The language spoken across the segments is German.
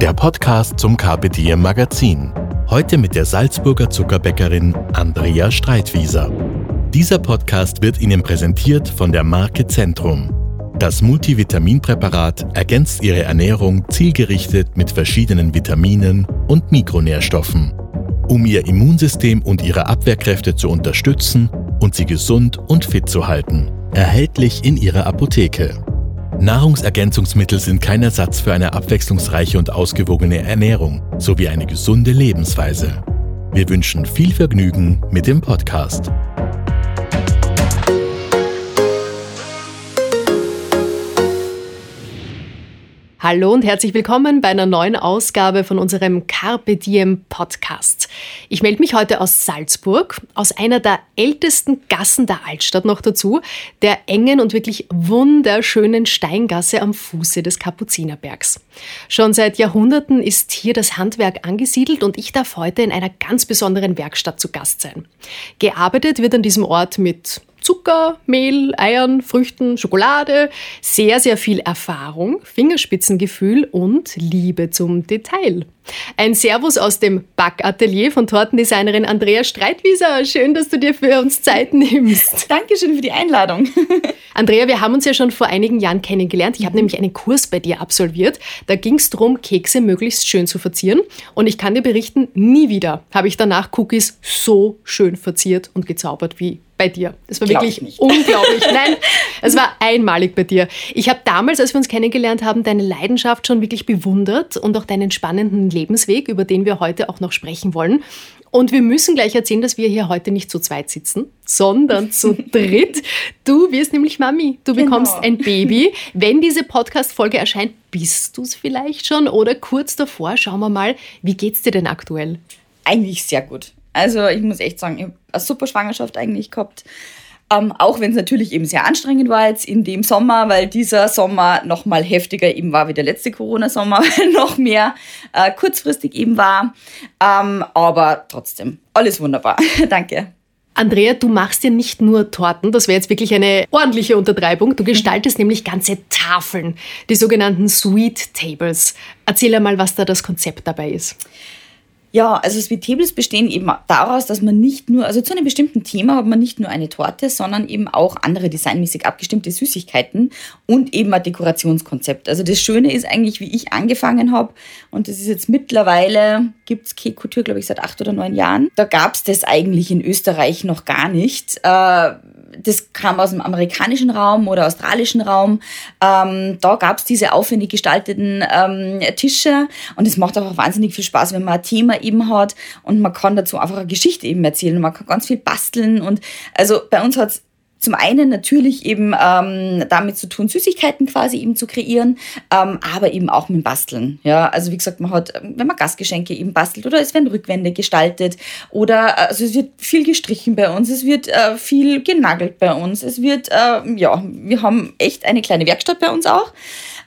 der Podcast zum Carpe Diem Magazin. Heute mit der Salzburger Zuckerbäckerin Andrea Streitwieser. Dieser Podcast wird Ihnen präsentiert von der Marke Zentrum. Das Multivitaminpräparat ergänzt Ihre Ernährung zielgerichtet mit verschiedenen Vitaminen und Mikronährstoffen, um Ihr Immunsystem und Ihre Abwehrkräfte zu unterstützen und Sie gesund und fit zu halten. Erhältlich in Ihrer Apotheke. Nahrungsergänzungsmittel sind kein Ersatz für eine abwechslungsreiche und ausgewogene Ernährung sowie eine gesunde Lebensweise. Wir wünschen viel Vergnügen mit dem Podcast. Hallo und herzlich willkommen bei einer neuen Ausgabe von unserem Carpe Diem Podcast. Ich melde mich heute aus Salzburg, aus einer der ältesten Gassen der Altstadt noch dazu, der engen und wirklich wunderschönen Steingasse am Fuße des Kapuzinerbergs. Schon seit Jahrhunderten ist hier das Handwerk angesiedelt und ich darf heute in einer ganz besonderen Werkstatt zu Gast sein. Gearbeitet wird an diesem Ort mit Zucker, Mehl, Eiern, Früchten, Schokolade, sehr, sehr viel Erfahrung, Fingerspitzengefühl und Liebe zum Detail. Ein Servus aus dem Backatelier von Tortendesignerin Andrea Streitwieser. Schön, dass du dir für uns Zeit nimmst. Dankeschön für die Einladung. Andrea, wir haben uns ja schon vor einigen Jahren kennengelernt. Ich habe nämlich einen Kurs bei dir absolviert. Da ging es darum, Kekse möglichst schön zu verzieren. Und ich kann dir berichten, nie wieder habe ich danach Cookies so schön verziert und gezaubert wie bei dir. Das war Glaub wirklich unglaublich. Nein, es war einmalig bei dir. Ich habe damals, als wir uns kennengelernt haben, deine Leidenschaft schon wirklich bewundert und auch deinen spannenden Lebensweg, über den wir heute auch noch sprechen wollen. Und wir müssen gleich erzählen, dass wir hier heute nicht zu zweit sitzen, sondern zu dritt. Du wirst nämlich Mami. Du bekommst Genau. ein Baby. Wenn diese Podcast-Folge erscheint, bist du es vielleicht schon oder kurz davor. Schauen wir mal, wie geht's dir denn aktuell? Eigentlich sehr gut. Also ich muss echt sagen, ich habe eine super Schwangerschaft eigentlich gehabt. Ähm, auch wenn es natürlich eben sehr anstrengend war jetzt in dem Sommer, weil dieser Sommer noch mal heftiger eben war wie der letzte Corona-Sommer, weil noch mehr äh, kurzfristig eben war. Ähm, aber trotzdem, alles wunderbar. Danke. Andrea, du machst ja nicht nur Torten, das wäre jetzt wirklich eine ordentliche Untertreibung. Du gestaltest nämlich ganze Tafeln, die sogenannten Sweet Tables. Erzähl einmal, was da das Konzept dabei ist. Ja, also Sweet Tables bestehen eben daraus, dass man nicht nur, also zu einem bestimmten Thema hat man nicht nur eine Torte, sondern eben auch andere designmäßig abgestimmte Süßigkeiten und eben ein Dekorationskonzept. Also das Schöne ist eigentlich, wie ich angefangen habe, und das ist jetzt mittlerweile, gibt's Cake Couture, glaube ich, seit acht oder neun Jahren. Da gab's das eigentlich in Österreich noch gar nicht. Äh, das kam aus dem amerikanischen Raum oder australischen Raum. Ähm, da gab's diese aufwendig gestalteten ähm, Tische und es macht auch wahnsinnig viel Spaß, wenn man ein Thema eben hat und man kann dazu einfach eine Geschichte eben erzählen und man kann ganz viel basteln und also bei uns hat's zum einen natürlich eben ähm, damit zu tun, Süßigkeiten quasi eben zu kreieren, ähm, aber eben auch mit dem Basteln. Ja, also wie gesagt, man hat, wenn man Gastgeschenke eben bastelt oder es werden Rückwände gestaltet oder äh, also es wird viel gestrichen bei uns, es wird äh, viel genagelt bei uns, es wird, äh, ja, wir haben echt eine kleine Werkstatt bei uns auch.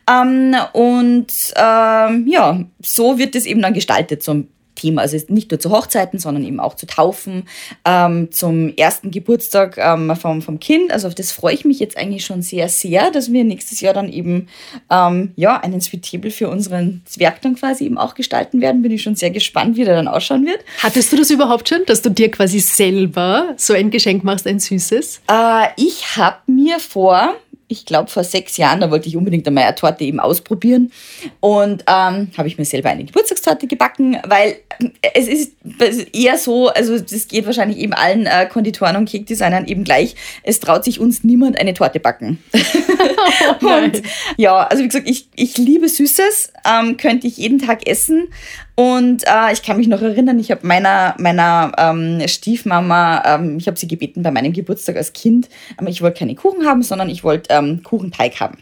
Ähm, und ähm, ja, so wird es eben dann gestaltet zum Thema. Also nicht nur zu Hochzeiten, sondern eben auch zu Taufen, ähm, zum ersten Geburtstag ähm, vom, vom Kind. Also auf das freue ich mich jetzt eigentlich schon sehr, sehr, dass wir nächstes Jahr dann eben ähm, ja, einen Sweet Table für unseren Zwerg dann quasi eben auch gestalten werden. Bin ich schon sehr gespannt, wie der dann ausschauen wird. Hattest du das überhaupt schon, dass du dir quasi selber so ein Geschenk machst, ein süßes? Äh, ich habe mir vor, ich glaube vor sechs Jahren, da wollte ich unbedingt einmal eine Torte eben ausprobieren. Und ähm, habe ich mir selber eine Geburtstagstorte gebacken, weil es ist es ist eher so, also das geht wahrscheinlich eben allen äh, Konditoren und Cake-Designern eben gleich, es traut sich uns niemand eine Torte backen. und ja, also wie gesagt, ich, ich liebe Süßes, ähm, könnte ich jeden Tag essen. Und äh, ich kann mich noch erinnern, ich habe meiner, meiner ähm, Stiefmama, ähm, ich habe sie gebeten bei meinem Geburtstag als Kind, aber ich wollte keine Kuchen haben, sondern ich wollte ähm, Kuchenteig haben.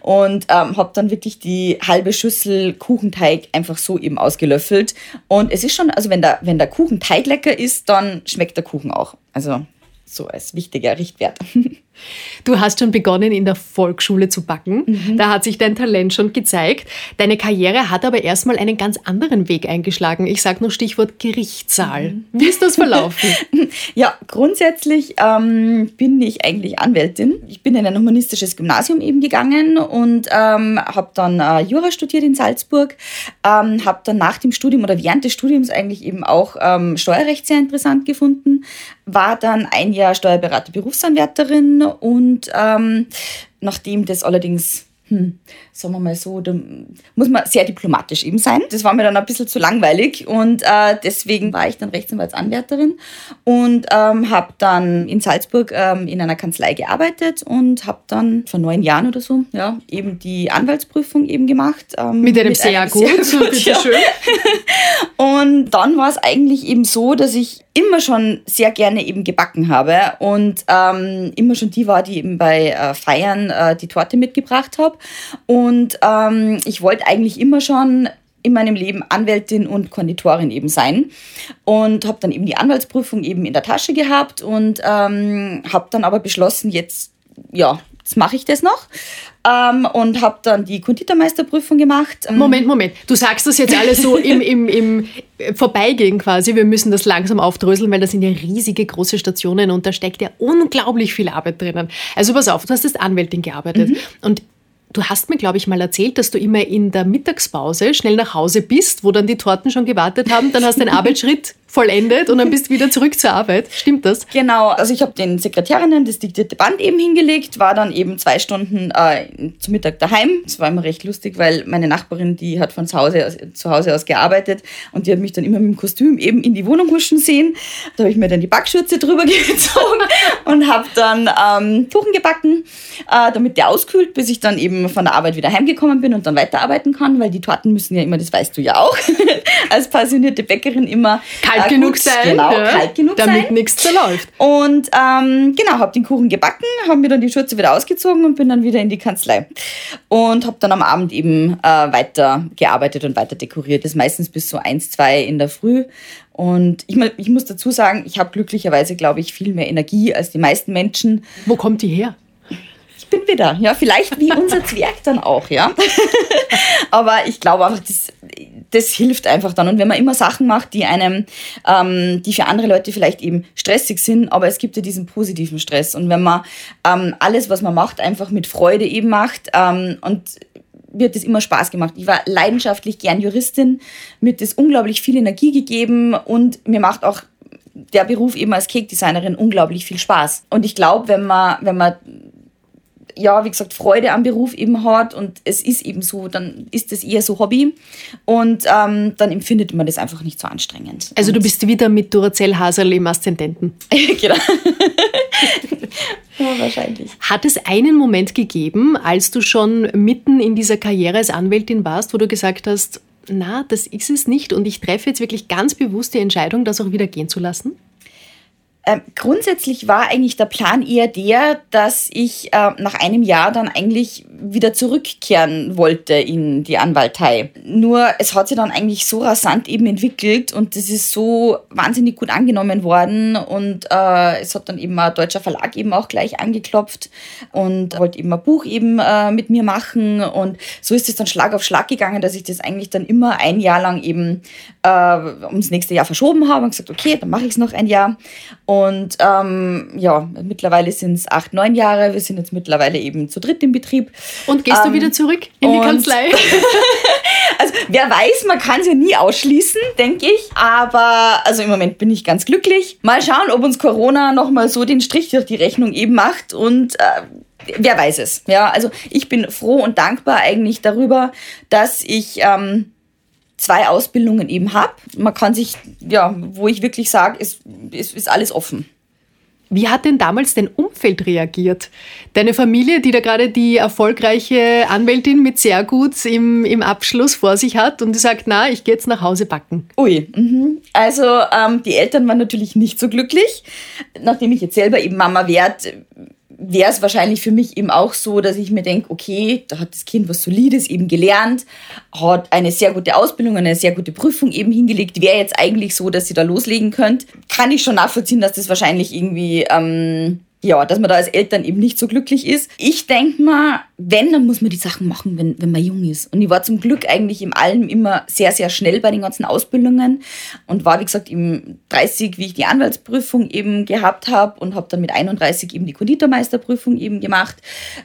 Und ähm, habe dann wirklich die halbe Schüssel Kuchenteig einfach so eben ausgelöffelt. Und es ist schon, also wenn der, wenn der Kuchen lecker ist, dann schmeckt der Kuchen auch. Also so als wichtiger Richtwert. Du hast schon begonnen, in der Volksschule zu backen. Mhm. Da hat sich dein Talent schon gezeigt. Deine Karriere hat aber erstmal einen ganz anderen Weg eingeschlagen. Ich sage nur Stichwort Gerichtssaal. Mhm. Wie ist das verlaufen? ja, grundsätzlich ähm, bin ich eigentlich Anwältin. Ich bin in ein humanistisches Gymnasium eben gegangen und ähm, habe dann äh, Jura studiert in Salzburg. Ähm, habe dann nach dem Studium oder während des Studiums eigentlich eben auch ähm, Steuerrecht sehr interessant gefunden. War dann ein Jahr Steuerberater Berufsanwärterin und ähm, nachdem das allerdings hm, sagen wir mal so, da muss man sehr diplomatisch eben sein. Das war mir dann ein bisschen zu langweilig und äh, deswegen war ich dann Rechtsanwaltsanwärterin und ähm, habe dann in Salzburg ähm, in einer Kanzlei gearbeitet und habe dann vor neun Jahren oder so ja, eben die Anwaltsprüfung eben gemacht. Ähm, mit einem mit sehr einem gut, sehr gut ja. schön. und dann war es eigentlich eben so, dass ich immer schon sehr gerne eben gebacken habe und ähm, immer schon die war, die eben bei äh, Feiern äh, die Torte mitgebracht habe. Und ähm, ich wollte eigentlich immer schon in meinem Leben Anwältin und Konditorin eben sein und habe dann eben die Anwaltsprüfung eben in der Tasche gehabt und ähm, habe dann aber beschlossen, jetzt ja, jetzt mache ich das noch ähm, und habe dann die Konditormeisterprüfung gemacht. Ähm, Moment, Moment. Du sagst das jetzt alles so im, im, im Vorbeigehen quasi. Wir müssen das langsam aufdröseln, weil das sind ja riesige große Stationen und da steckt ja unglaublich viel Arbeit drinnen. Also pass auf, du hast als Anwältin gearbeitet mhm. und Du hast mir, glaube ich, mal erzählt, dass du immer in der Mittagspause schnell nach Hause bist, wo dann die Torten schon gewartet haben. Dann hast du den Arbeitsschritt vollendet und dann bist du wieder zurück zur Arbeit. Stimmt das? Genau. Also ich habe den Sekretärinnen das diktierte Band eben hingelegt, war dann eben zwei Stunden äh, zum Mittag daheim. Das war immer recht lustig, weil meine Nachbarin, die hat von zu Hause, aus, zu Hause aus gearbeitet und die hat mich dann immer mit dem Kostüm eben in die Wohnung huschen sehen. Da habe ich mir dann die Backschürze drüber gezogen und habe dann ähm, Kuchen gebacken, äh, damit der auskühlt, bis ich dann eben von der Arbeit wieder heimgekommen bin und dann weiterarbeiten kann, weil die Torten müssen ja immer, das weißt du ja auch, als passionierte Bäckerin immer Kalt kalt genug sein. Genau, ja, kalt genug damit nichts zerläuft. Und ähm, genau, habe den Kuchen gebacken, habe mir dann die Schürze wieder ausgezogen und bin dann wieder in die Kanzlei. Und habe dann am Abend eben äh, weiter gearbeitet und weiter dekoriert. Das meistens bis so eins, zwei in der Früh. Und ich, ich muss dazu sagen, ich habe glücklicherweise, glaube ich, viel mehr Energie als die meisten Menschen. Wo kommt die her? Ich bin wieder, ja, vielleicht wie unser Zwerg dann auch, ja. Aber ich glaube einfach, das, das hilft einfach dann. Und wenn man immer Sachen macht, die einem, ähm, die für andere Leute vielleicht eben stressig sind, aber es gibt ja diesen positiven Stress. Und wenn man ähm, alles, was man macht, einfach mit Freude eben macht ähm, und wird es immer Spaß gemacht. Ich war leidenschaftlich gern Juristin, mir hat das unglaublich viel Energie gegeben und mir macht auch der Beruf eben als Cake-Designerin unglaublich viel Spaß. Und ich glaube, wenn man, wenn man ja, wie gesagt, Freude am Beruf eben hat und es ist eben so, dann ist das eher so Hobby und ähm, dann empfindet man das einfach nicht so anstrengend. Also du bist wieder mit Duracell Hasel im Aszendenten. genau. ja, wahrscheinlich. Hat es einen Moment gegeben, als du schon mitten in dieser Karriere als Anwältin warst, wo du gesagt hast, na, das ist es nicht und ich treffe jetzt wirklich ganz bewusst die Entscheidung, das auch wieder gehen zu lassen? Ähm, grundsätzlich war eigentlich der Plan eher der, dass ich äh, nach einem Jahr dann eigentlich wieder zurückkehren wollte in die Anwaltei. Nur es hat sich dann eigentlich so rasant eben entwickelt und das ist so wahnsinnig gut angenommen worden und äh, es hat dann eben ein deutscher Verlag eben auch gleich angeklopft und wollte eben ein Buch eben äh, mit mir machen und so ist es dann Schlag auf Schlag gegangen, dass ich das eigentlich dann immer ein Jahr lang eben äh, ums nächste Jahr verschoben habe und gesagt, okay, dann mache ich es noch ein Jahr und ähm, ja, mittlerweile sind es acht, neun Jahre. Wir sind jetzt mittlerweile eben zu dritt im Betrieb. Und gehst ähm, du wieder zurück in die Kanzlei? also wer weiß, man kann es ja nie ausschließen, denke ich. Aber also im Moment bin ich ganz glücklich. Mal schauen, ob uns Corona nochmal so den Strich durch die Rechnung eben macht. Und äh, wer weiß es. Ja, also ich bin froh und dankbar eigentlich darüber, dass ich ähm, zwei Ausbildungen eben habe. Man kann sich, ja, wo ich wirklich sage, es, es ist alles offen. Wie hat denn damals dein Umfeld reagiert? Deine Familie, die da gerade die erfolgreiche Anwältin mit sehr gut im, im Abschluss vor sich hat und die sagt, na, ich gehe jetzt nach Hause backen. Ui, mhm. also ähm, die Eltern waren natürlich nicht so glücklich. Nachdem ich jetzt selber eben Mama werde, wäre es wahrscheinlich für mich eben auch so, dass ich mir denke, okay, da hat das Kind was Solides eben gelernt, hat eine sehr gute Ausbildung, eine sehr gute Prüfung eben hingelegt, wäre jetzt eigentlich so, dass sie da loslegen könnt. Kann ich schon nachvollziehen, dass das wahrscheinlich irgendwie ähm, ja, dass man da als Eltern eben nicht so glücklich ist. Ich denke mal, wenn, dann muss man die Sachen machen, wenn, wenn man jung ist. Und ich war zum Glück eigentlich im allem immer sehr, sehr schnell bei den ganzen Ausbildungen und war, wie gesagt, im 30, wie ich die Anwaltsprüfung eben gehabt habe und habe dann mit 31 eben die Konditormeisterprüfung eben gemacht.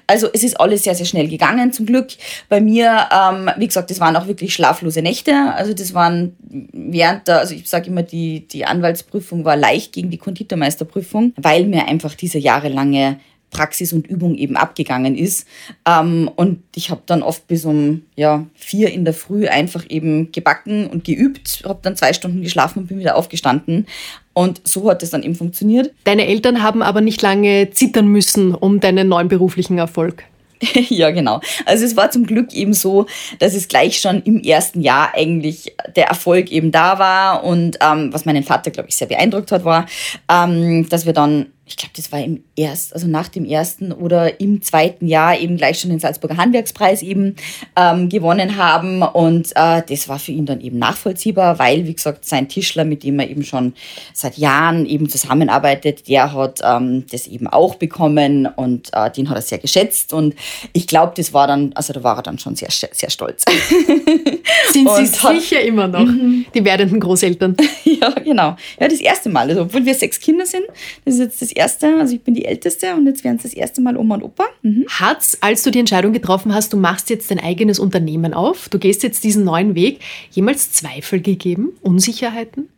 Also es ist alles sehr, sehr schnell gegangen, zum Glück. Bei mir, ähm, wie gesagt, das waren auch wirklich schlaflose Nächte. Also das waren während der, also ich sage immer, die, die Anwaltsprüfung war leicht gegen die Konditormeisterprüfung, weil mir einfach diese jahrelange Praxis und Übung eben abgegangen ist. Ähm, und ich habe dann oft bis um ja, vier in der Früh einfach eben gebacken und geübt, habe dann zwei Stunden geschlafen und bin wieder aufgestanden. Und so hat es dann eben funktioniert. Deine Eltern haben aber nicht lange zittern müssen um deinen neuen beruflichen Erfolg. ja, genau. Also es war zum Glück eben so, dass es gleich schon im ersten Jahr eigentlich der Erfolg eben da war. Und ähm, was meinen Vater, glaube ich, sehr beeindruckt hat, war, ähm, dass wir dann ich glaube, das war im ersten, also nach dem ersten oder im zweiten Jahr eben gleich schon den Salzburger Handwerkspreis eben ähm, gewonnen haben. Und äh, das war für ihn dann eben nachvollziehbar, weil, wie gesagt, sein Tischler, mit dem er eben schon seit Jahren eben zusammenarbeitet, der hat ähm, das eben auch bekommen und äh, den hat er sehr geschätzt. Und ich glaube, das war dann, also da war er dann schon sehr, sehr stolz. Sind Sie sicher immer noch, mhm. die werdenden Großeltern? ja, genau. Ja, das erste Mal. Also, obwohl wir sechs Kinder sind, das ist jetzt das erste, also ich bin die Älteste und jetzt werden es das erste Mal Oma und Opa. Mhm. Hat's, als du die Entscheidung getroffen hast, du machst jetzt dein eigenes Unternehmen auf, du gehst jetzt diesen neuen Weg, jemals Zweifel gegeben, Unsicherheiten?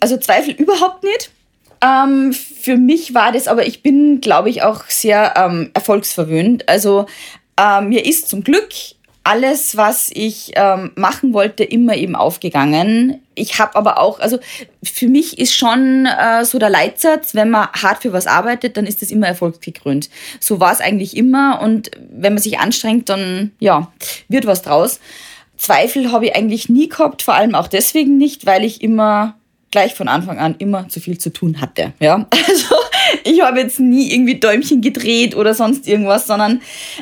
Also Zweifel überhaupt nicht. Ähm, für mich war das, aber ich bin, glaube ich, auch sehr ähm, erfolgsverwöhnt. Also ähm, mir ist zum Glück alles, was ich ähm, machen wollte, immer eben aufgegangen. Ich habe aber auch, also für mich ist schon äh, so der Leitsatz, wenn man hart für was arbeitet, dann ist das immer erfolgsgekrönt. So war es eigentlich immer und wenn man sich anstrengt, dann ja, wird was draus. Zweifel habe ich eigentlich nie gehabt, vor allem auch deswegen nicht, weil ich immer gleich von Anfang an immer zu viel zu tun hatte. Ja, also ich habe jetzt nie irgendwie Däumchen gedreht oder sonst irgendwas, sondern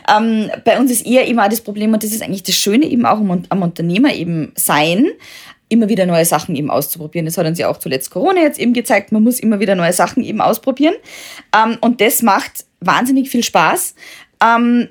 ähm, bei uns ist eher immer das Problem und das ist eigentlich das Schöne eben auch am, am Unternehmer eben sein, immer wieder neue Sachen eben auszuprobieren. Das hat uns ja auch zuletzt Corona jetzt eben gezeigt, man muss immer wieder neue Sachen eben ausprobieren ähm, und das macht wahnsinnig viel Spaß. Ähm,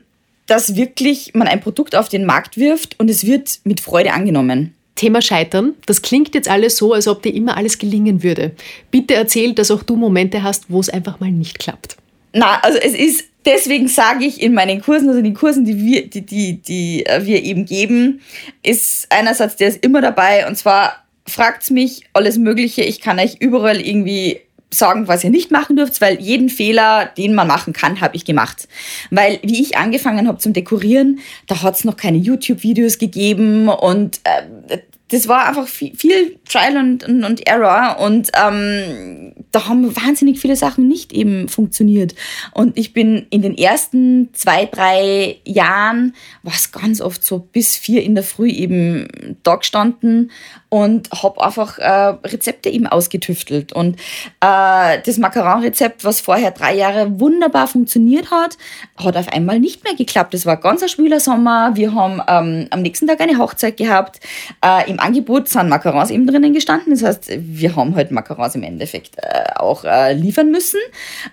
dass wirklich man ein Produkt auf den Markt wirft und es wird mit Freude angenommen. Thema Scheitern. Das klingt jetzt alles so, als ob dir immer alles gelingen würde. Bitte erzähl, dass auch du Momente hast, wo es einfach mal nicht klappt. Na, also es ist, deswegen sage ich in meinen Kursen, also die Kursen, die wir, die, die, die äh, wir eben geben, ist einerseits, der ist immer dabei und zwar fragt mich alles Mögliche. Ich kann euch überall irgendwie sagen, was ihr nicht machen dürft, weil jeden Fehler, den man machen kann, habe ich gemacht. Weil wie ich angefangen habe zum Dekorieren, da hat es noch keine YouTube-Videos gegeben und äh, das war einfach viel, viel Trial und, und, und Error und ähm, da haben wahnsinnig viele Sachen nicht eben funktioniert. Und ich bin in den ersten zwei, drei Jahren, war es ganz oft so bis vier in der Früh eben da gestanden und habe einfach äh, Rezepte eben ausgetüftelt. Und äh, das Macaron-Rezept, was vorher drei Jahre wunderbar funktioniert hat, hat auf einmal nicht mehr geklappt. Es war ganz ein schwüler Sommer. Wir haben ähm, am nächsten Tag eine Hochzeit gehabt. Äh, Im Angebot sind Macarons eben drinnen gestanden. Das heißt, wir haben halt Macarons im Endeffekt äh, auch äh, liefern müssen.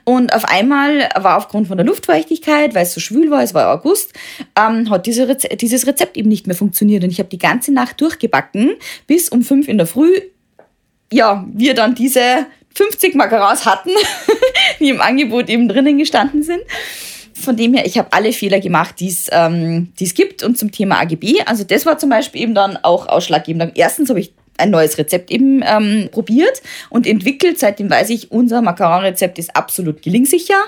Und auf einmal war aufgrund von der Luftfeuchtigkeit, weil es so schwül war, es war August, ähm, hat diese Reze dieses Rezept eben nicht mehr funktioniert. Und ich habe die ganze Nacht durchgebacken, bis bis um fünf in der Früh, ja, wir dann diese 50 Macarons hatten, die im Angebot eben drinnen gestanden sind. Von dem her, ich habe alle Fehler gemacht, die ähm, es gibt. Und zum Thema AGB, also das war zum Beispiel eben dann auch ausschlaggebend. Erstens habe ich ein neues Rezept eben ähm, probiert und entwickelt. Seitdem weiß ich, unser Macaron-Rezept ist absolut gelingsicher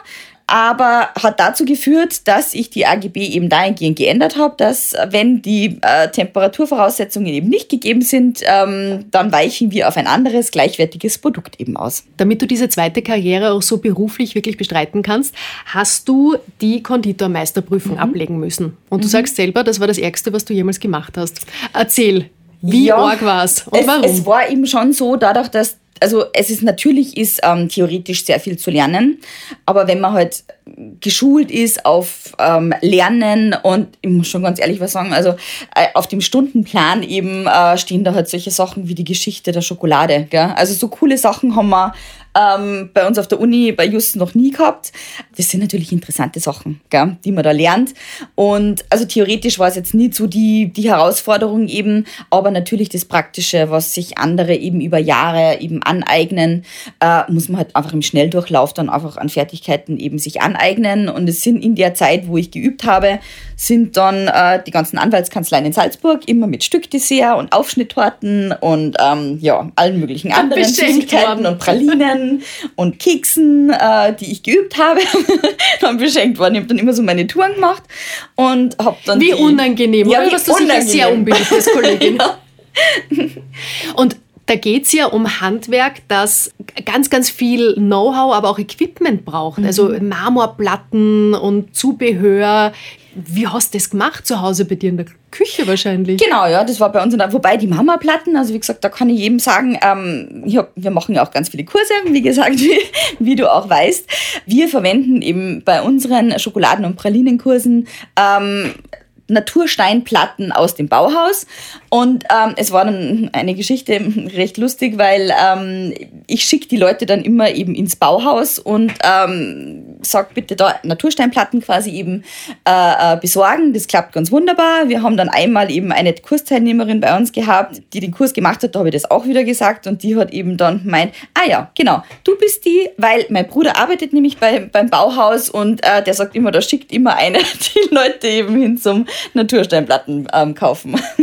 aber hat dazu geführt, dass ich die AGB eben dahingehend geändert habe, dass wenn die äh, Temperaturvoraussetzungen eben nicht gegeben sind, ähm, dann weichen wir auf ein anderes gleichwertiges Produkt eben aus. Damit du diese zweite Karriere auch so beruflich wirklich bestreiten kannst, hast du die Konditormeisterprüfung mhm. ablegen müssen. Und du mhm. sagst selber, das war das Ärgste, was du jemals gemacht hast. Erzähl, wie ja, arg war es und warum? Es war eben schon so, dadurch, dass also es ist natürlich ist ähm, theoretisch sehr viel zu lernen, aber wenn man halt geschult ist auf ähm, Lernen und ich muss schon ganz ehrlich was sagen, also äh, auf dem Stundenplan eben äh, stehen da halt solche Sachen wie die Geschichte der Schokolade. Gell? Also so coole Sachen haben wir ähm, bei uns auf der Uni bei Just noch nie gehabt. Das sind natürlich interessante Sachen, gell, die man da lernt. Und also theoretisch war es jetzt nicht so die, die Herausforderung eben, aber natürlich das Praktische, was sich andere eben über Jahre eben aneignen, äh, muss man halt einfach im Schnelldurchlauf dann einfach an Fertigkeiten eben sich aneignen. Und es sind in der Zeit, wo ich geübt habe, sind dann äh, die ganzen Anwaltskanzleien in Salzburg immer mit Stückdessert und Aufschnitttorten und ähm, ja, allen möglichen anderen Süßigkeiten und Pralinen und Keksen, äh, die ich geübt habe, dann beschenkt worden. Ich habe dann immer so meine Touren gemacht und habe dann. Wie die, unangenehm, ja, oder? Was du sicher sehr unbeliebt als Kollegin. ja. Und da geht es ja um Handwerk, das ganz, ganz viel Know-how, aber auch Equipment braucht. Mhm. Also Marmorplatten und Zubehör. Wie hast du das gemacht zu Hause bei dir in der Küche wahrscheinlich? Genau, ja, das war bei uns. Der, wobei die Mama-Platten, also wie gesagt, da kann ich jedem sagen, ähm, hab, wir machen ja auch ganz viele Kurse, wie gesagt, wie, wie, du auch weißt. Wir verwenden eben bei unseren Schokoladen- und Pralinenkursen ähm, Natursteinplatten aus dem Bauhaus. Und ähm, es war dann eine Geschichte recht lustig, weil ähm, ich schicke die Leute dann immer eben ins Bauhaus und ähm, sage bitte da Natursteinplatten quasi eben äh, äh, besorgen. Das klappt ganz wunderbar. Wir haben dann einmal eben eine Kursteilnehmerin bei uns gehabt, die den Kurs gemacht hat, da habe ich das auch wieder gesagt und die hat eben dann gemeint, ah ja, genau, du bist die, weil mein Bruder arbeitet nämlich bei, beim Bauhaus und äh, der sagt immer, da schickt immer eine die Leute eben hin zum Natursteinplatten ähm, kaufen.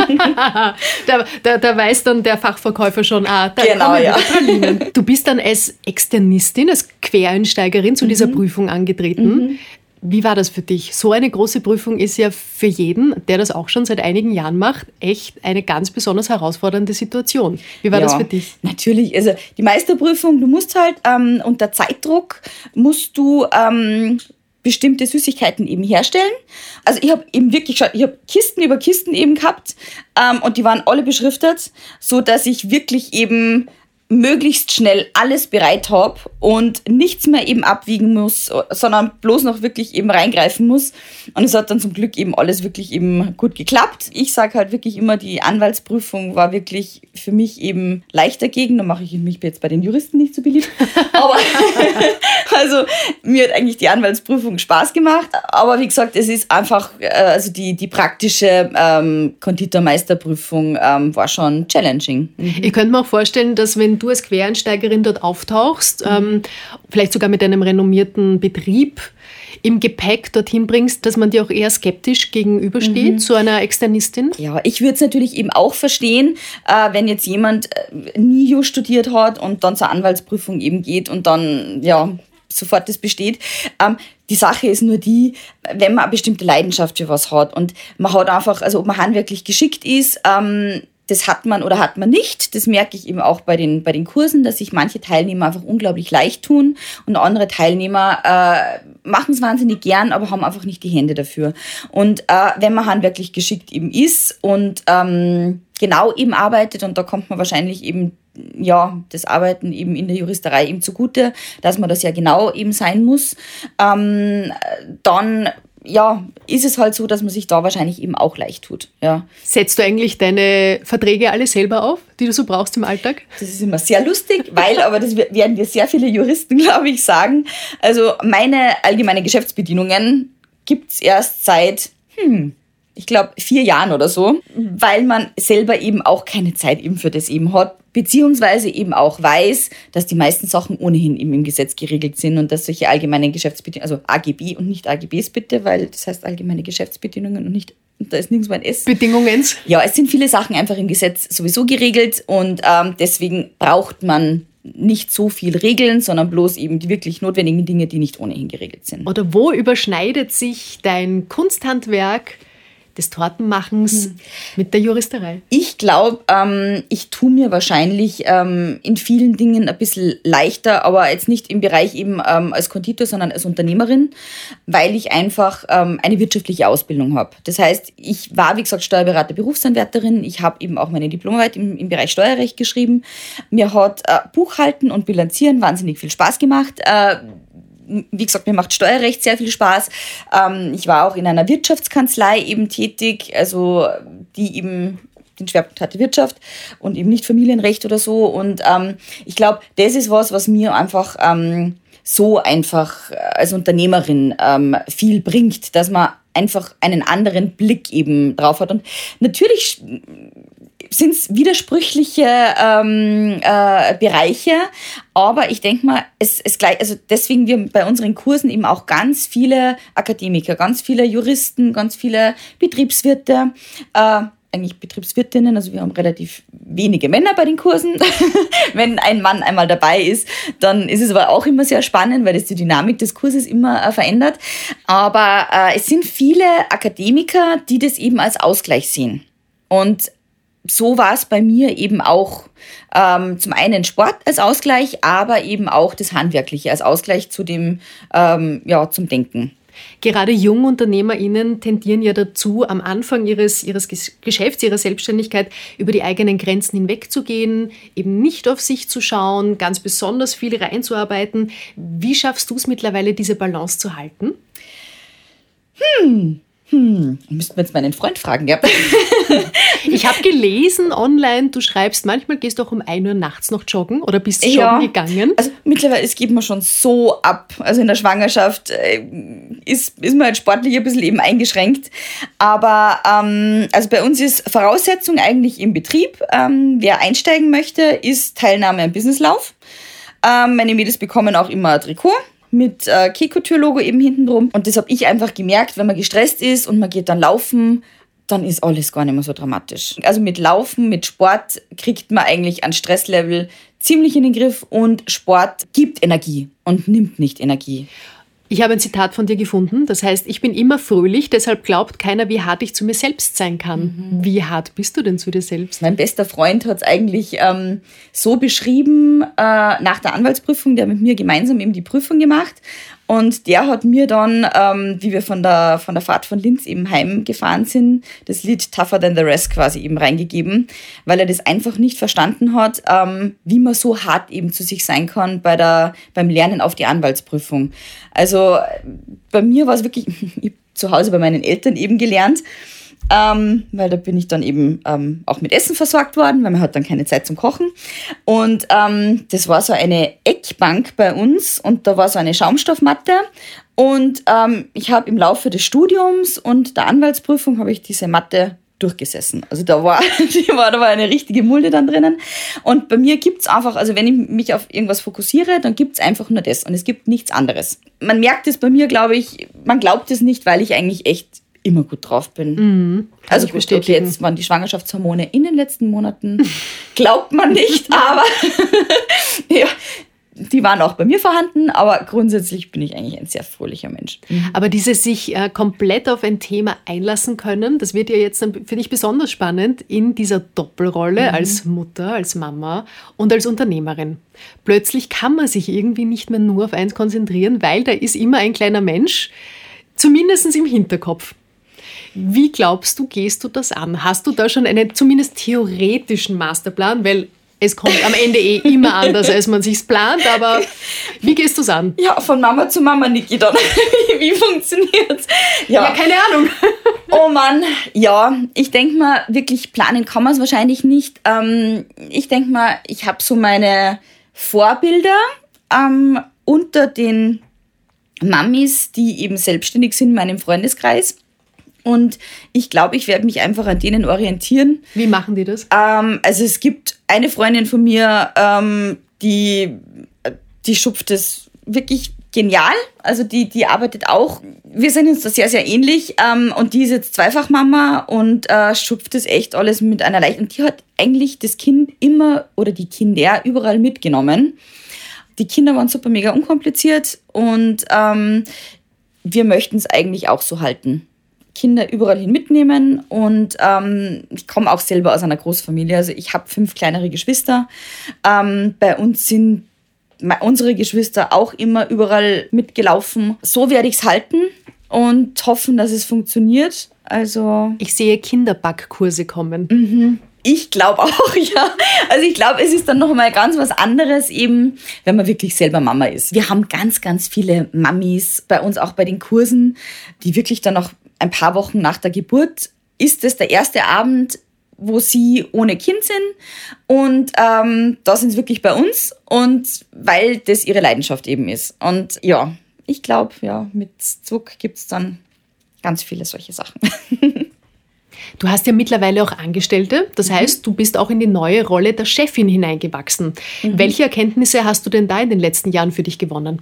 da, da, da, weiß dann der Fachverkäufer schon, ah, da genau, kommen ja. Pralinen. Du bist dann als Externistin, als Quereinsteigerin zu mhm. dieser Prüfung angetreten. Mhm. Wie war das für dich? So eine große Prüfung ist ja für jeden, der das auch schon seit einigen Jahren macht, echt eine ganz besonders herausfordernde Situation. Wie war ja, das für dich? Natürlich, also die Meisterprüfung, du musst halt ähm, unter Zeitdruck, musst du ähm, bestimmte Süßigkeiten eben herstellen. Also ich habe eben wirklich schon, ich habe Kisten über Kisten eben gehabt ähm, und die waren alle beschriftet, so dass ich wirklich eben möglichst schnell alles bereit habe und nichts mehr eben abwiegen muss, sondern bloß noch wirklich eben reingreifen muss. Und es hat dann zum Glück eben alles wirklich eben gut geklappt. Ich sage halt wirklich immer, die Anwaltsprüfung war wirklich für mich eben leicht dagegen. Da mache ich mich jetzt bei den Juristen nicht so beliebt. Aber also mir hat eigentlich die Anwaltsprüfung Spaß gemacht. Aber wie gesagt, es ist einfach, äh, also die, die praktische ähm, Konditormeisterprüfung ähm, war schon challenging. Mhm. Ich könnte mir auch vorstellen, dass wenn du als Quereinsteigerin dort auftauchst, mhm. ähm, vielleicht sogar mit einem renommierten Betrieb, im Gepäck dorthin bringst, dass man dir auch eher skeptisch gegenübersteht mhm. zu einer Externistin? Ja, ich würde es natürlich eben auch verstehen, äh, wenn jetzt jemand äh, NIU studiert hat und dann zur Anwaltsprüfung eben geht und dann, ja, sofort das besteht. Ähm, die Sache ist nur die, wenn man eine bestimmte Leidenschaft für was hat und man hat einfach, also ob man handwerklich geschickt ist, ähm, das hat man oder hat man nicht. Das merke ich eben auch bei den, bei den Kursen, dass sich manche Teilnehmer einfach unglaublich leicht tun und andere Teilnehmer äh, machen es wahnsinnig gern, aber haben einfach nicht die Hände dafür. Und äh, wenn man handwerklich geschickt eben ist und ähm, genau eben arbeitet, und da kommt man wahrscheinlich eben ja, das Arbeiten eben in der Juristerei eben zugute, dass man das ja genau eben sein muss, ähm, dann ja, ist es halt so, dass man sich da wahrscheinlich eben auch leicht tut. Ja. Setzt du eigentlich deine Verträge alle selber auf, die du so brauchst im Alltag? Das ist immer sehr lustig, weil, aber das werden dir sehr viele Juristen, glaube ich, sagen. Also meine allgemeine Geschäftsbedienungen gibt es erst seit, hm, ich glaube, vier Jahren oder so, weil man selber eben auch keine Zeit eben für das eben hat, beziehungsweise eben auch weiß, dass die meisten Sachen ohnehin eben im Gesetz geregelt sind und dass solche allgemeinen Geschäftsbedingungen, also AGB und nicht AGBs bitte, weil das heißt allgemeine Geschäftsbedingungen und nicht, da ist nirgends ein S. Bedingungen? Ja, es sind viele Sachen einfach im Gesetz sowieso geregelt und ähm, deswegen braucht man nicht so viel Regeln, sondern bloß eben die wirklich notwendigen Dinge, die nicht ohnehin geregelt sind. Oder wo überschneidet sich dein Kunsthandwerk des Tortenmachens hm. mit der Juristerei? Ich glaube, ähm, ich tue mir wahrscheinlich ähm, in vielen Dingen ein bisschen leichter, aber jetzt nicht im Bereich eben ähm, als Konditor, sondern als Unternehmerin, weil ich einfach ähm, eine wirtschaftliche Ausbildung habe. Das heißt, ich war, wie gesagt, Steuerberater, Berufsanwärterin. Ich habe eben auch meine Diplomarbeit im, im Bereich Steuerrecht geschrieben. Mir hat äh, Buchhalten und Bilanzieren wahnsinnig viel Spaß gemacht. Äh, wie gesagt, mir macht Steuerrecht sehr viel Spaß. Ähm, ich war auch in einer Wirtschaftskanzlei eben tätig, also die eben den Schwerpunkt hatte Wirtschaft und eben nicht Familienrecht oder so. Und ähm, ich glaube, das ist was, was mir einfach ähm, so einfach als Unternehmerin ähm, viel bringt, dass man einfach einen anderen Blick eben drauf hat. Und natürlich sind es widersprüchliche ähm, äh, Bereiche, aber ich denke mal, es, es gleich, also deswegen wir bei unseren Kursen eben auch ganz viele Akademiker, ganz viele Juristen, ganz viele Betriebswirte, äh, eigentlich Betriebswirtinnen, also wir haben relativ wenige Männer bei den Kursen. Wenn ein Mann einmal dabei ist, dann ist es aber auch immer sehr spannend, weil das die Dynamik des Kurses immer äh, verändert. Aber äh, es sind viele Akademiker, die das eben als Ausgleich sehen. Und so war es bei mir eben auch ähm, zum einen Sport als Ausgleich, aber eben auch das Handwerkliche als Ausgleich zu dem, ähm, ja, zum Denken. Gerade JungunternehmerInnen tendieren ja dazu, am Anfang ihres, ihres Geschäfts, ihrer Selbstständigkeit über die eigenen Grenzen hinwegzugehen, eben nicht auf sich zu schauen, ganz besonders viel reinzuarbeiten. Wie schaffst du es mittlerweile, diese Balance zu halten? Hm, hm, müssten wir jetzt meinen Freund fragen, ja. ich habe gelesen online, du schreibst, manchmal gehst du auch um 1 Uhr nachts noch joggen oder bist du ja, joggen gegangen? Also mittlerweile, es geht mir schon so ab. Also in der Schwangerschaft äh, ist, ist man halt sportlich ein bisschen eben eingeschränkt. Aber ähm, also bei uns ist Voraussetzung eigentlich im Betrieb. Ähm, wer einsteigen möchte, ist Teilnahme am Businesslauf. Ähm, meine Mädels bekommen auch immer ein Trikot mit äh, Kekotür-Logo eben hinten drum. Und das habe ich einfach gemerkt, wenn man gestresst ist und man geht dann laufen, dann ist alles gar nicht mehr so dramatisch. Also mit Laufen, mit Sport kriegt man eigentlich ein Stresslevel ziemlich in den Griff und Sport gibt Energie und nimmt nicht Energie. Ich habe ein Zitat von dir gefunden, das heißt, ich bin immer fröhlich, deshalb glaubt keiner, wie hart ich zu mir selbst sein kann. Mhm. Wie hart bist du denn zu dir selbst? Mein bester Freund hat es eigentlich ähm, so beschrieben, äh, nach der Anwaltsprüfung, der hat mit mir gemeinsam eben die Prüfung gemacht und der hat mir dann, ähm, wie wir von der, von der Fahrt von Linz eben heimgefahren sind, das Lied Tougher Than the Rest quasi eben reingegeben, weil er das einfach nicht verstanden hat, ähm, wie man so hart eben zu sich sein kann bei der, beim Lernen auf die Anwaltsprüfung. Also bei mir war es wirklich, ich zu Hause bei meinen Eltern eben gelernt ähm, weil da bin ich dann eben ähm, auch mit Essen versorgt worden, weil man hat dann keine Zeit zum Kochen. Und ähm, das war so eine Eckbank bei uns und da war so eine Schaumstoffmatte. Und ähm, ich habe im Laufe des Studiums und der Anwaltsprüfung habe ich diese Matte durchgesessen. Also da war, die war, da war eine richtige Mulde dann drinnen. Und bei mir gibt es einfach, also wenn ich mich auf irgendwas fokussiere, dann gibt es einfach nur das und es gibt nichts anderes. Man merkt es bei mir, glaube ich, man glaubt es nicht, weil ich eigentlich echt immer gut drauf bin. Mhm, also gut, okay, jetzt waren die Schwangerschaftshormone in den letzten Monaten, glaubt man nicht, aber ja, die waren auch bei mir vorhanden, aber grundsätzlich bin ich eigentlich ein sehr fröhlicher Mensch. Mhm. Aber dieses sich äh, komplett auf ein Thema einlassen können, das wird ja jetzt für dich besonders spannend in dieser Doppelrolle mhm. als Mutter, als Mama und als Unternehmerin. Plötzlich kann man sich irgendwie nicht mehr nur auf eins konzentrieren, weil da ist immer ein kleiner Mensch, zumindest im Hinterkopf. Wie glaubst du, gehst du das an? Hast du da schon einen zumindest theoretischen Masterplan? Weil es kommt am Ende eh immer anders, als man sich's plant, aber wie gehst du es an? Ja, von Mama zu Mama, Niki, dann. wie funktioniert's? Ja. ja, keine Ahnung. oh Mann, ja, ich denke mal, wirklich planen kann man es wahrscheinlich nicht. Ähm, ich denke mal, ich habe so meine Vorbilder ähm, unter den Mamis, die eben selbstständig sind in meinem Freundeskreis. Und ich glaube, ich werde mich einfach an denen orientieren. Wie machen die das? Ähm, also es gibt eine Freundin von mir, ähm, die, die schupft das wirklich genial. Also die, die arbeitet auch. Wir sind uns da sehr, sehr ähnlich. Ähm, und die ist jetzt Zweifachmama und äh, schupft das echt alles mit einer Leichtigkeit. Und die hat eigentlich das Kind immer oder die Kinder überall mitgenommen. Die Kinder waren super mega unkompliziert und ähm, wir möchten es eigentlich auch so halten. Kinder überall hin mitnehmen und ähm, ich komme auch selber aus einer Großfamilie. Also ich habe fünf kleinere Geschwister. Ähm, bei uns sind unsere Geschwister auch immer überall mitgelaufen. So werde ich es halten und hoffen, dass es funktioniert. Also ich sehe Kinderbackkurse kommen. Mhm. Ich glaube auch, ja. Also ich glaube, es ist dann noch mal ganz was anderes eben, wenn man wirklich selber Mama ist. Wir haben ganz, ganz viele Mamis bei uns auch bei den Kursen, die wirklich dann noch ein paar Wochen nach der Geburt ist es der erste Abend, wo sie ohne Kind sind und ähm, da sind sie wirklich bei uns und weil das ihre Leidenschaft eben ist. Und ja, ich glaube, ja, mit Zug gibt es dann ganz viele solche Sachen. Du hast ja mittlerweile auch Angestellte, das mhm. heißt, du bist auch in die neue Rolle der Chefin hineingewachsen. Mhm. Welche Erkenntnisse hast du denn da in den letzten Jahren für dich gewonnen?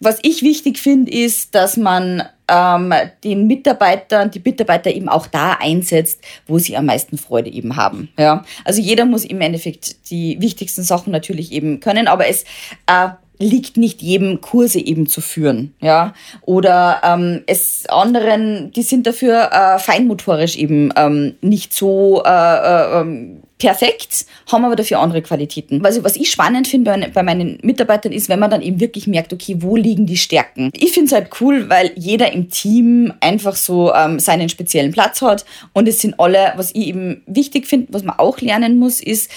Was ich wichtig finde, ist, dass man ähm, den Mitarbeitern, die Mitarbeiter eben auch da einsetzt, wo sie am meisten Freude eben haben. Ja? Also jeder muss im Endeffekt die wichtigsten Sachen natürlich eben können, aber es äh, liegt nicht jedem Kurse eben zu führen, ja. Oder ähm, es anderen, die sind dafür äh, feinmotorisch eben ähm, nicht so äh, äh, ähm, perfekt, haben aber dafür andere Qualitäten. Also was ich spannend finde bei, meinen Mitarbeitern ist, wenn man dann eben wirklich merkt, okay, wo liegen die Stärken? Ich finde es halt cool, weil jeder im Team einfach so ähm, seinen speziellen Platz hat und es sind alle, was ich eben wichtig finde, was man auch lernen muss, ist,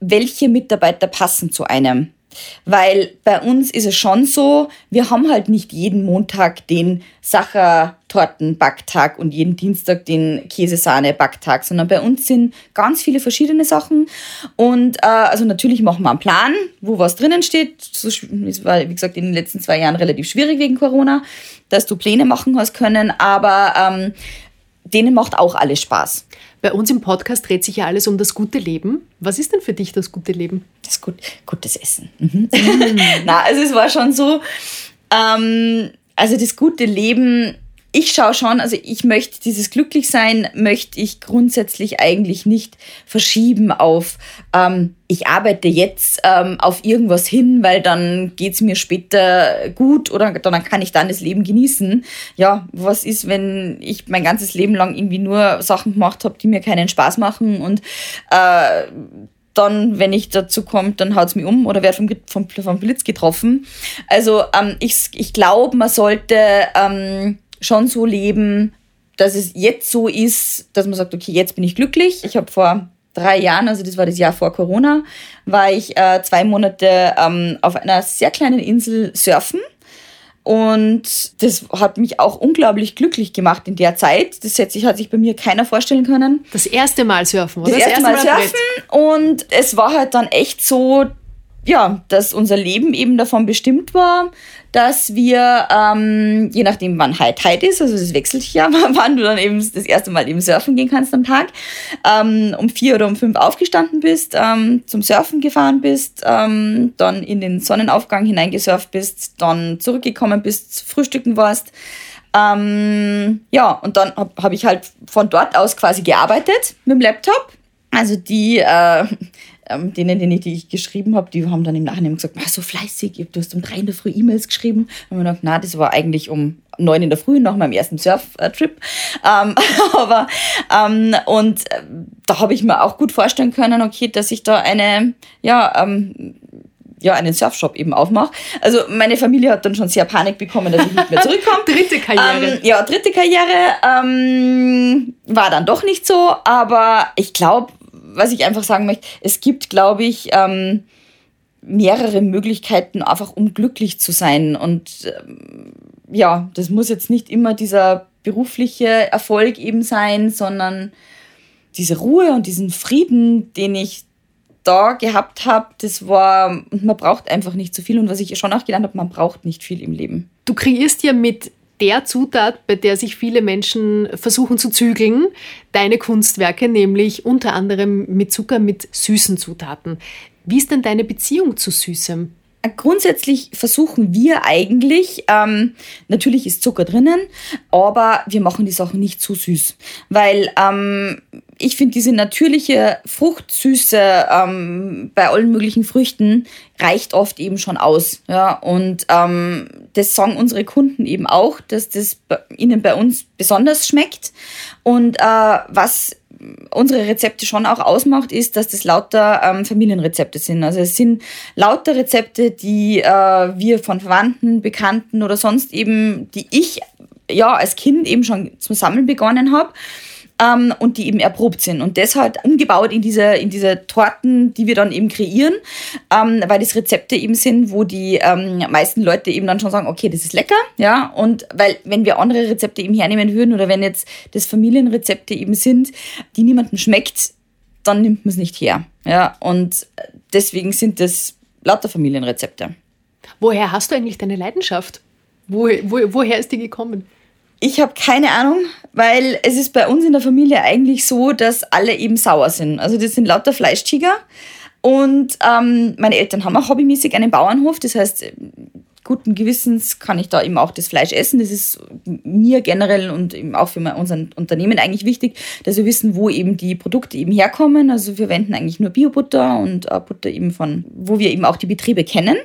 welche Mitarbeiter passen zu einem. Weil bei uns ist es schon so, wir haben halt nicht jeden Montag den Sacher-Torten-Backtag und jeden Dienstag den Käsesahne-Backtag, sondern bei uns sind ganz viele verschiedene Sachen. Und äh, also natürlich machen wir einen Plan, wo was drinnen steht. Es war, wie gesagt, in den letzten zwei Jahren relativ schwierig wegen Corona, dass du Pläne machen hast können, aber ähm, denen macht auch alles Spaß. Bei uns im Podcast dreht sich ja alles um das gute Leben. Was ist denn für dich das gute Leben? Das gut, gutes Essen. Mhm. Na, also es war schon so, ähm, also das gute Leben ich schaue schon, also ich möchte dieses Glücklichsein, möchte ich grundsätzlich eigentlich nicht verschieben auf, ähm, ich arbeite jetzt ähm, auf irgendwas hin, weil dann geht's mir später gut oder dann kann ich dann das Leben genießen. Ja, was ist, wenn ich mein ganzes Leben lang irgendwie nur Sachen gemacht habe, die mir keinen Spaß machen und äh, dann, wenn ich dazu komme, dann haut es mich um oder werde vom, vom, vom Blitz getroffen. Also ähm, ich, ich glaube, man sollte ähm, schon so leben, dass es jetzt so ist, dass man sagt, okay, jetzt bin ich glücklich. Ich habe vor drei Jahren, also das war das Jahr vor Corona, war ich äh, zwei Monate ähm, auf einer sehr kleinen Insel surfen. Und das hat mich auch unglaublich glücklich gemacht in der Zeit. Das hat sich, hat sich bei mir keiner vorstellen können. Das erste Mal surfen, oder? Das, das erste Mal, Mal surfen. Und es war halt dann echt so, ja, dass unser Leben eben davon bestimmt war, dass wir, ähm, je nachdem wann High Tide ist, also das wechselt ja, wann du dann eben das erste Mal eben surfen gehen kannst am Tag, ähm, um vier oder um fünf aufgestanden bist, ähm, zum Surfen gefahren bist, ähm, dann in den Sonnenaufgang hineingesurft bist, dann zurückgekommen bist, frühstücken warst. Ähm, ja, und dann habe hab ich halt von dort aus quasi gearbeitet mit dem Laptop. Also die äh, ähm, denen, denen ich, die ich geschrieben habe, die haben dann im Nachhinein gesagt, so fleißig, du hast um drei in der Früh E-Mails geschrieben. Und wir gedacht, na, das war eigentlich um neun in der Früh nach meinem ersten Surf-Trip. Ähm, aber ähm, und äh, da habe ich mir auch gut vorstellen können, okay, dass ich da eine, ja, ähm, ja, einen Surfshop eben aufmache. Also meine Familie hat dann schon sehr Panik bekommen, dass ich nicht mehr zurückkomme. dritte Karriere. Ähm, ja, dritte Karriere ähm, war dann doch nicht so, aber ich glaube, was ich einfach sagen möchte, es gibt, glaube ich, ähm, mehrere Möglichkeiten, einfach um glücklich zu sein. Und ähm, ja, das muss jetzt nicht immer dieser berufliche Erfolg eben sein, sondern diese Ruhe und diesen Frieden, den ich da gehabt habe, das war, man braucht einfach nicht so viel. Und was ich schon auch gelernt habe, man braucht nicht viel im Leben. Du kreierst ja mit der Zutat, bei der sich viele Menschen versuchen zu zügeln, deine Kunstwerke, nämlich unter anderem mit Zucker, mit süßen Zutaten. Wie ist denn deine Beziehung zu Süßem? Grundsätzlich versuchen wir eigentlich, ähm, natürlich ist Zucker drinnen, aber wir machen die Sachen nicht zu süß, weil ähm, ich finde diese natürliche Fruchtsüße ähm, bei allen möglichen Früchten reicht oft eben schon aus. Ja? Und ähm, das sagen unsere Kunden eben auch, dass das ihnen bei uns besonders schmeckt. Und äh, was unsere Rezepte schon auch ausmacht, ist, dass das lauter ähm, Familienrezepte sind. Also es sind lauter Rezepte, die äh, wir von Verwandten, Bekannten oder sonst eben, die ich ja als Kind eben schon zum Sammeln begonnen habe ähm, und die eben erprobt sind. Und das halt umgebaut in diese, in diese Torten, die wir dann eben kreieren, ähm, weil das Rezepte eben sind, wo die ähm, meisten Leute eben dann schon sagen, okay, das ist lecker, ja, und weil wenn wir andere Rezepte eben hernehmen würden oder wenn jetzt das Familienrezepte eben sind, die niemandem schmeckt, dann nimmt man es nicht her, ja, und deswegen sind das lauter Familienrezepte. Woher hast du eigentlich deine Leidenschaft? Wo, wo, woher ist die gekommen? Ich habe keine Ahnung, weil es ist bei uns in der Familie eigentlich so, dass alle eben sauer sind. Also das sind lauter Fleischtiger. Und ähm, meine Eltern haben auch hobbymäßig einen Bauernhof. Das heißt, guten Gewissens kann ich da eben auch das Fleisch essen. Das ist mir generell und eben auch für unser Unternehmen eigentlich wichtig, dass wir wissen, wo eben die Produkte eben herkommen. Also wir verwenden eigentlich nur Biobutter und äh, Butter eben von, wo wir eben auch die Betriebe kennen.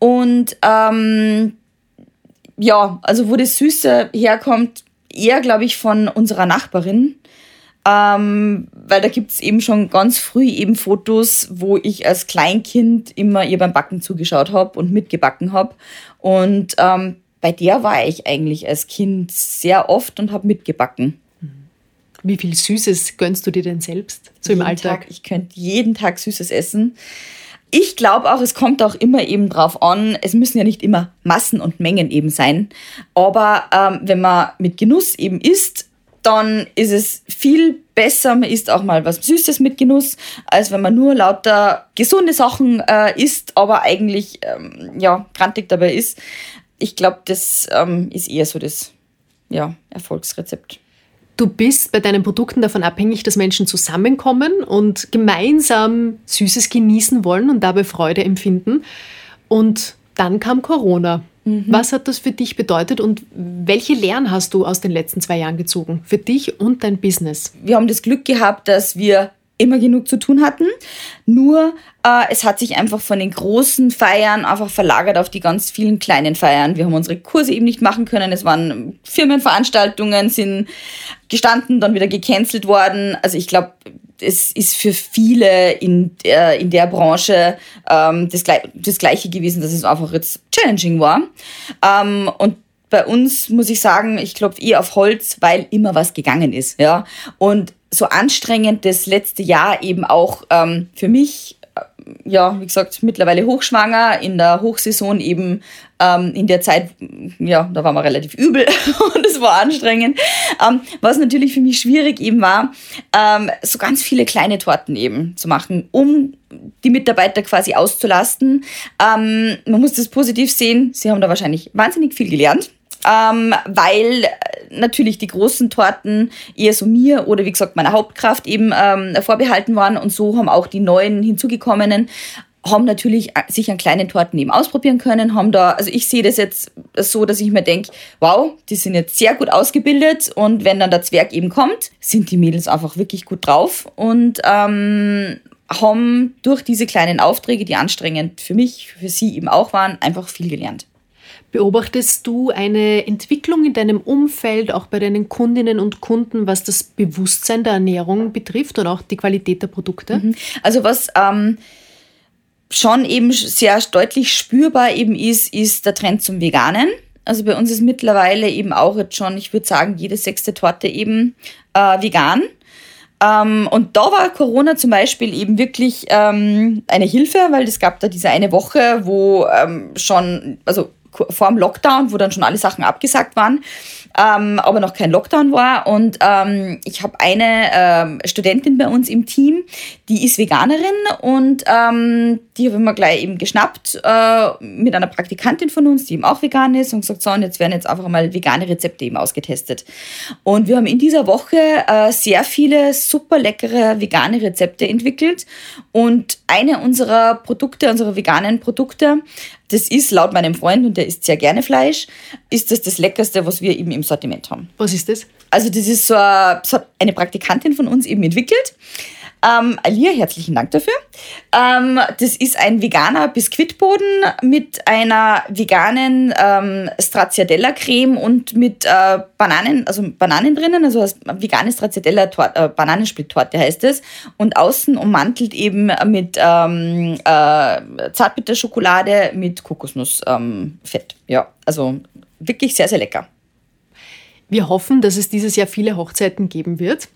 Und ähm, ja, also wo das Süße herkommt, eher, glaube ich, von unserer Nachbarin. Ähm, weil da gibt es eben schon ganz früh eben Fotos, wo ich als Kleinkind immer ihr beim Backen zugeschaut habe und mitgebacken habe. Und ähm, bei der war ich eigentlich als Kind sehr oft und habe mitgebacken. Wie viel Süßes gönnst du dir denn selbst so im Alltag? Tag, ich könnte jeden Tag Süßes essen. Ich glaube auch, es kommt auch immer eben drauf an, es müssen ja nicht immer Massen und Mengen eben sein, aber ähm, wenn man mit Genuss eben isst, dann ist es viel besser, man isst auch mal was Süßes mit Genuss, als wenn man nur lauter gesunde Sachen äh, isst, aber eigentlich ähm, ja, grantig dabei ist. Ich glaube, das ähm, ist eher so das ja, Erfolgsrezept. Du bist bei deinen Produkten davon abhängig, dass Menschen zusammenkommen und gemeinsam Süßes genießen wollen und dabei Freude empfinden. Und dann kam Corona. Mhm. Was hat das für dich bedeutet und welche Lehren hast du aus den letzten zwei Jahren gezogen? Für dich und dein Business? Wir haben das Glück gehabt, dass wir immer genug zu tun hatten. Nur äh, es hat sich einfach von den großen Feiern einfach verlagert auf die ganz vielen kleinen Feiern. Wir haben unsere Kurse eben nicht machen können. Es waren Firmenveranstaltungen, sind gestanden, dann wieder gecancelt worden. Also ich glaube, es ist für viele in der, in der Branche ähm, das, das Gleiche gewesen, dass es einfach jetzt challenging war. Ähm, und bei uns muss ich sagen, ich klopfe eh auf Holz, weil immer was gegangen ist. Ja? Und so anstrengend das letzte Jahr eben auch ähm, für mich, äh, ja, wie gesagt, mittlerweile hochschwanger, in der Hochsaison eben ähm, in der Zeit, ja, da war man relativ übel und es war anstrengend. Ähm, was natürlich für mich schwierig eben war, ähm, so ganz viele kleine Torten eben zu machen, um die Mitarbeiter quasi auszulasten. Ähm, man muss das positiv sehen, sie haben da wahrscheinlich wahnsinnig viel gelernt ähm, weil äh, natürlich die großen Torten eher so mir oder wie gesagt meiner Hauptkraft eben ähm, vorbehalten waren und so haben auch die neuen hinzugekommenen haben natürlich äh, sich an kleinen Torten eben ausprobieren können, haben da, also ich sehe das jetzt so, dass ich mir denke, wow, die sind jetzt sehr gut ausgebildet und wenn dann der Zwerg eben kommt, sind die Mädels einfach wirklich gut drauf und ähm, haben durch diese kleinen Aufträge, die anstrengend für mich, für sie eben auch waren, einfach viel gelernt. Beobachtest du eine Entwicklung in deinem Umfeld, auch bei deinen Kundinnen und Kunden, was das Bewusstsein der Ernährung betrifft und auch die Qualität der Produkte? Mhm. Also was ähm, schon eben sehr deutlich spürbar eben ist, ist der Trend zum Veganen. Also bei uns ist mittlerweile eben auch jetzt schon, ich würde sagen, jede sechste Torte eben äh, vegan. Ähm, und da war Corona zum Beispiel eben wirklich ähm, eine Hilfe, weil es gab da diese eine Woche, wo ähm, schon, also vor dem Lockdown, wo dann schon alle Sachen abgesagt waren, ähm, aber noch kein Lockdown war. Und ähm, ich habe eine ähm, Studentin bei uns im Team, die ist Veganerin und ähm, die haben wir gleich eben geschnappt äh, mit einer Praktikantin von uns, die eben auch vegan ist und gesagt, so, und jetzt werden jetzt einfach mal vegane Rezepte eben ausgetestet. Und wir haben in dieser Woche äh, sehr viele super leckere vegane Rezepte entwickelt und eine unserer Produkte, unserer veganen Produkte, das ist laut meinem Freund, und der isst sehr gerne Fleisch, ist das das Leckerste, was wir eben im Sortiment haben. Was ist das? Also das ist so eine, so eine Praktikantin von uns eben entwickelt. Ähm, Alia, herzlichen Dank dafür. Ähm, das ist ein veganer Biskuitboden mit einer veganen ähm, Stracciatella-Creme und mit äh, Bananen, also Bananen drinnen, also eine vegane Stracciatella äh, heißt es. Und außen ummantelt eben mit ähm, äh, Zartbitterschokolade mit Kokosnussfett. Ähm, ja, also wirklich sehr, sehr lecker. Wir hoffen, dass es dieses Jahr viele Hochzeiten geben wird.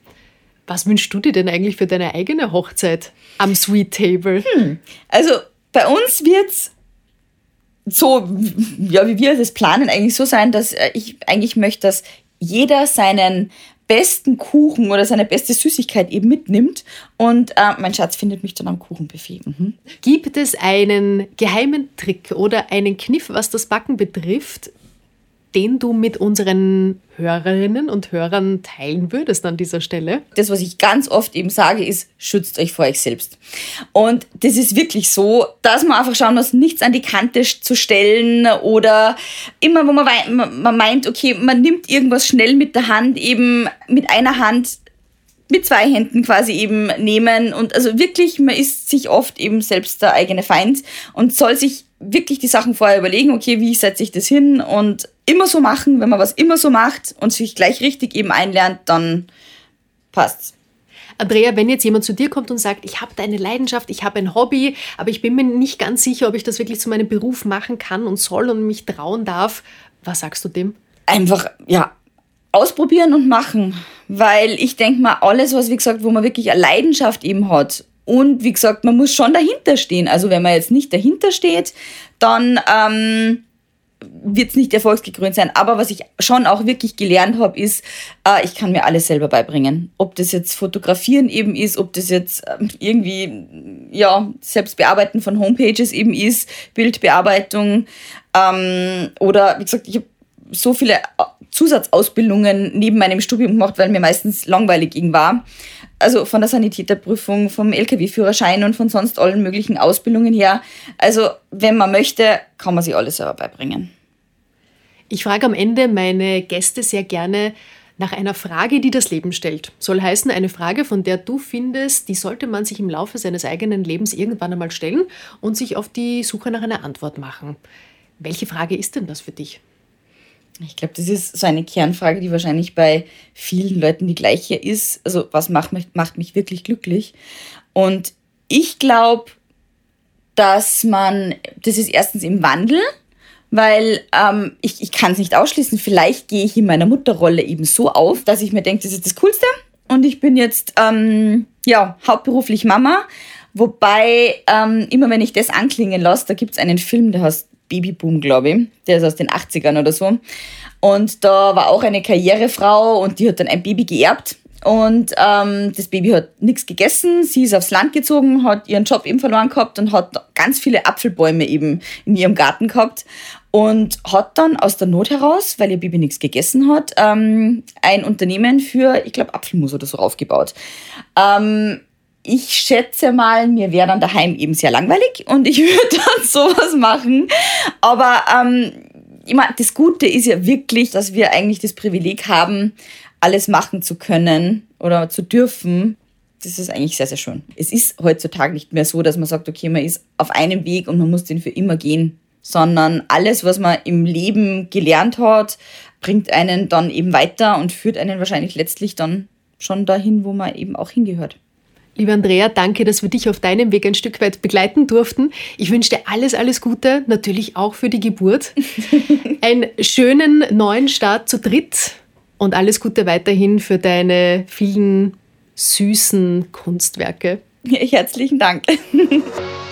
Was wünschst du dir denn eigentlich für deine eigene Hochzeit am Sweet Table? Hm. Also bei uns wird es so, ja, wie wir das planen, eigentlich so sein, dass äh, ich eigentlich möchte, dass jeder seinen besten Kuchen oder seine beste Süßigkeit eben mitnimmt. Und äh, mein Schatz findet mich dann am Kuchenbuffet. Mhm. Gibt es einen geheimen Trick oder einen Kniff, was das Backen betrifft, den du mit unseren Hörerinnen und Hörern teilen würdest an dieser Stelle? Das, was ich ganz oft eben sage, ist, schützt euch vor euch selbst. Und das ist wirklich so, dass man einfach schauen muss, nichts an die Kante zu stellen oder immer, wo man, man meint, okay, man nimmt irgendwas schnell mit der Hand, eben mit einer Hand mit zwei Händen quasi eben nehmen und also wirklich, man ist sich oft eben selbst der eigene Feind und soll sich wirklich die Sachen vorher überlegen, okay, wie setze ich das hin und immer so machen, wenn man was immer so macht und sich gleich richtig eben einlernt, dann passt's. Andrea, wenn jetzt jemand zu dir kommt und sagt, ich habe da eine Leidenschaft, ich habe ein Hobby, aber ich bin mir nicht ganz sicher, ob ich das wirklich zu meinem Beruf machen kann und soll und mich trauen darf, was sagst du dem? Einfach, ja, ausprobieren und machen. Weil ich denke mal, alles, was, wie gesagt, wo man wirklich eine Leidenschaft eben hat und wie gesagt, man muss schon dahinter stehen. Also wenn man jetzt nicht dahinter steht, dann ähm, wird es nicht erfolgsgekrönt sein. Aber was ich schon auch wirklich gelernt habe, ist, äh, ich kann mir alles selber beibringen. Ob das jetzt Fotografieren eben ist, ob das jetzt äh, irgendwie, ja, Selbstbearbeiten von Homepages eben ist, Bildbearbeitung. Ähm, oder wie gesagt, ich habe so viele Zusatzausbildungen neben meinem Studium gemacht, weil mir meistens langweilig ging war. Also von der Sanitäterprüfung, vom Lkw-Führerschein und von sonst allen möglichen Ausbildungen her. Also wenn man möchte, kann man sich alles selber beibringen. Ich frage am Ende meine Gäste sehr gerne nach einer Frage, die das Leben stellt. Soll heißen, eine Frage, von der du findest, die sollte man sich im Laufe seines eigenen Lebens irgendwann einmal stellen und sich auf die Suche nach einer Antwort machen. Welche Frage ist denn das für dich? Ich glaube, das ist so eine Kernfrage, die wahrscheinlich bei vielen Leuten die gleiche ist. Also, was macht mich, macht mich wirklich glücklich? Und ich glaube, dass man, das ist erstens im Wandel, weil ähm, ich, ich kann es nicht ausschließen. Vielleicht gehe ich in meiner Mutterrolle eben so auf, dass ich mir denke, das ist das Coolste. Und ich bin jetzt ähm, ja, hauptberuflich Mama. Wobei, ähm, immer wenn ich das anklingen lasse, da gibt es einen Film, der heißt Babyboom, glaube ich. Der ist aus den 80ern oder so. Und da war auch eine Karrierefrau und die hat dann ein Baby geerbt. Und ähm, das Baby hat nichts gegessen, sie ist aufs Land gezogen, hat ihren Job eben verloren gehabt und hat ganz viele Apfelbäume eben in ihrem Garten gehabt und hat dann aus der Not heraus, weil ihr Baby nichts gegessen hat, ähm, ein Unternehmen für, ich glaube, Apfelmus oder so aufgebaut. Ähm, ich schätze mal, mir wäre dann daheim eben sehr langweilig und ich würde dann sowas machen. Aber ähm, ich meine, das Gute ist ja wirklich, dass wir eigentlich das Privileg haben, alles machen zu können oder zu dürfen. Das ist eigentlich sehr, sehr schön. Es ist heutzutage nicht mehr so, dass man sagt, okay, man ist auf einem Weg und man muss den für immer gehen, sondern alles, was man im Leben gelernt hat, bringt einen dann eben weiter und führt einen wahrscheinlich letztlich dann schon dahin, wo man eben auch hingehört. Liebe Andrea, danke, dass wir dich auf deinem Weg ein Stück weit begleiten durften. Ich wünsche dir alles, alles Gute, natürlich auch für die Geburt. Einen schönen neuen Start zu dritt und alles Gute weiterhin für deine vielen süßen Kunstwerke. Herzlichen Dank.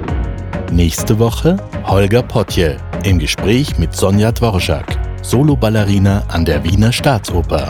Nächste Woche Holger Potje im Gespräch mit Sonja Dvorak. Soloballerina an der Wiener Staatsoper.